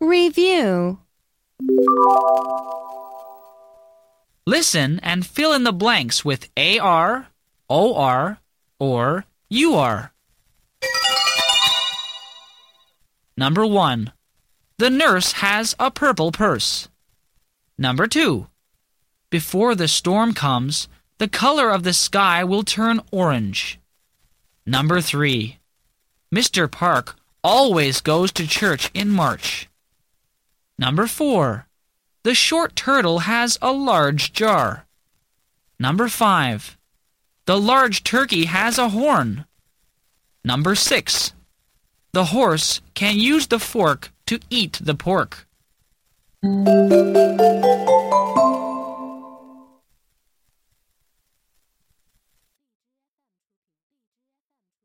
Review. Listen and fill in the blanks with AR, OR, or UR. Number 1. The nurse has a purple purse. Number 2. Before the storm comes, the color of the sky will turn orange. Number 3. Mr. Park always goes to church in March. Number 4. The short turtle has a large jar. Number 5. The large turkey has a horn. Number 6. The horse can use the fork to eat the pork.